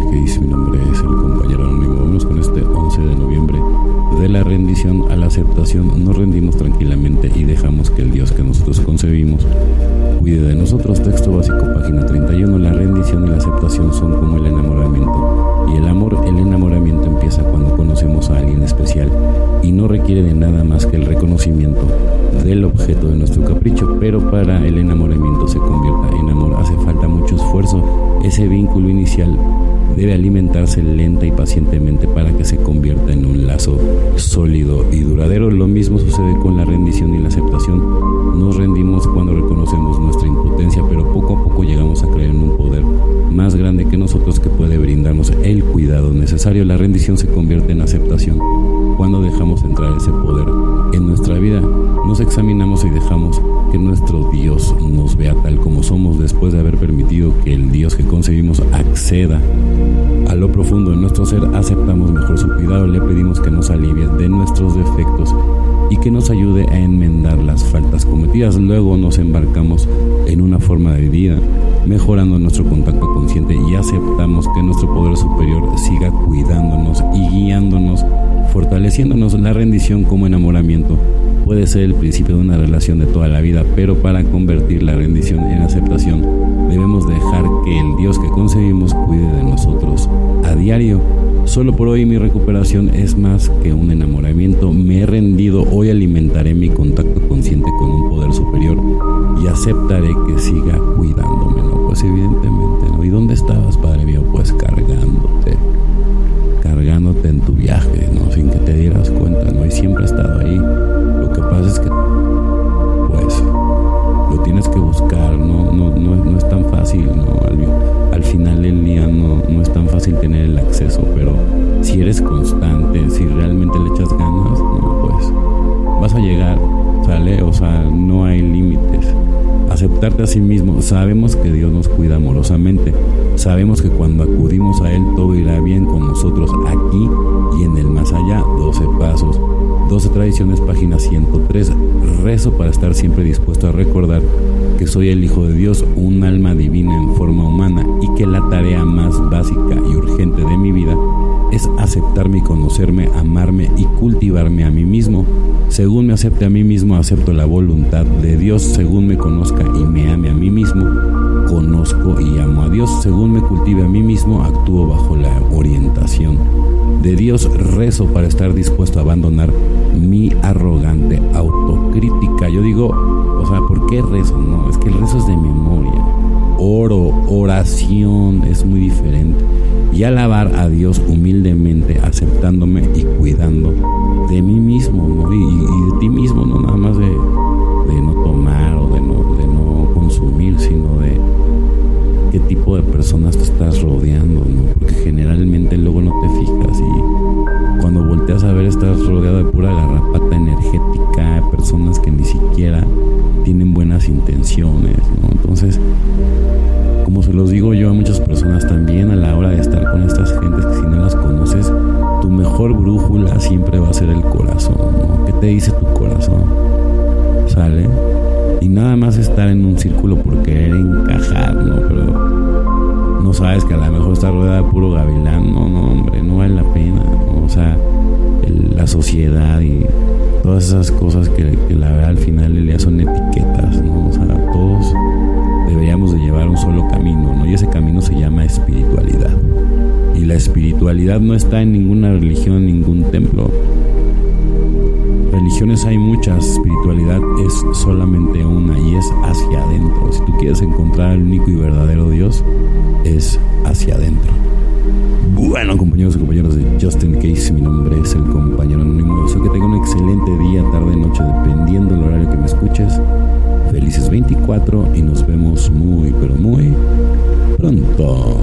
Case, mi nombre es el compañero anónimo. Vamos con este 11 de noviembre de la rendición a la aceptación. Nos rendimos tranquilamente y dejamos que el Dios que nosotros concebimos cuide de nosotros. Texto básico, página 31. La rendición y la aceptación son como el enamoramiento. Y el amor, el enamoramiento empieza cuando conocemos a alguien especial y no requiere de nada más que el reconocimiento del objeto de nuestro capricho, pero para el enamoramiento se convierta en amor hace falta mucho esfuerzo. Ese vínculo inicial debe alimentarse lenta y pacientemente para que se convierta en un lazo sólido y duradero. Lo mismo sucede con la rendición y la aceptación. Nos rendimos cuando reconocemos nuestra La rendición se convierte en aceptación cuando dejamos entrar ese poder en nuestra vida. Nos examinamos y dejamos que nuestro Dios nos vea tal como somos después de haber permitido que el Dios que concebimos acceda a lo profundo de nuestro ser, aceptamos mejor su cuidado, le pedimos que nos alivie de nuestros defectos y que nos ayude a enmendar las faltas cometidas. Luego nos embarcamos en una forma de vida, mejorando nuestro contacto consciente y aceptamos que nuestro poder superior siga cuidándonos y guiándonos, fortaleciéndonos la rendición como enamoramiento. Puede ser el principio de una relación de toda la vida, pero para convertir la rendición en aceptación, debemos dejar que el Dios que concebimos cuide de nosotros a diario. Solo por hoy mi recuperación es más que un enamoramiento. Me he rendido, hoy alimentaré mi contacto consciente con un poder superior y aceptaré que siga cuidándome, ¿no? Pues evidentemente, ¿no? ¿Y dónde estabas, Padre mío? Pues cargándote, cargándote en tu viaje, ¿no? Sin que te dieras cuenta, ¿no? Y siempre he eres constante, si realmente le echas ganas, no, pues vas a llegar, ¿sale? O sea, no hay límites. Aceptarte a sí mismo, sabemos que Dios nos cuida amorosamente, sabemos que cuando acudimos a Él todo irá bien con nosotros aquí y en el más allá, 12 pasos. 12 Tradiciones, página 103. Rezo para estar siempre dispuesto a recordar que soy el Hijo de Dios, un alma divina en forma humana y que la tarea más básica y urgente de mi vida es aceptarme y conocerme, amarme y cultivarme a mí mismo. Según me acepte a mí mismo, acepto la voluntad de Dios. Según me conozca y me ame a mí mismo, conozco y amo a Dios. Según me cultive a mí mismo, actúo bajo la orientación de Dios. Rezo para estar dispuesto a abandonar mi arrogante autocrítica. Yo digo, o sea, ¿por qué rezo? No, es que el rezo es de memoria. Oro, oración es muy diferente. Y alabar a Dios humildemente, aceptándome y cuidando de mí mismo, ¿no? y, y, de ti estás rodeando, ¿no? Porque generalmente luego no te fijas y cuando volteas a ver estás rodeado de pura garrapata energética, personas que ni siquiera tienen buenas intenciones, ¿no? Entonces, como se los digo yo a muchas personas también a la hora de estar con estas gentes que si no las conoces, tu mejor brújula siempre va a ser el corazón, ¿no? ¿Qué te dice tu corazón? ¿Sale? Y nada más estar en un círculo por querer encajar, sabes que a lo mejor está rodeada de puro gavilán, no, no, hombre, no vale la pena. O sea, el, la sociedad y todas esas cosas que, que la verdad al final día son etiquetas, ¿no? O sea, todos deberíamos de llevar un solo camino, ¿no? Y ese camino se llama espiritualidad. Y la espiritualidad no está en ninguna religión, en ningún templo. Religiones hay muchas, espiritualidad es solamente una es hacia adentro. Si tú quieres encontrar el único y verdadero Dios, es hacia adentro. Bueno, compañeros y compañeros de Justin Case, mi nombre es el compañero anónimo. Deseo que tenga un excelente día, tarde, noche, dependiendo del horario que me escuches. Felices 24 y nos vemos muy, pero muy pronto.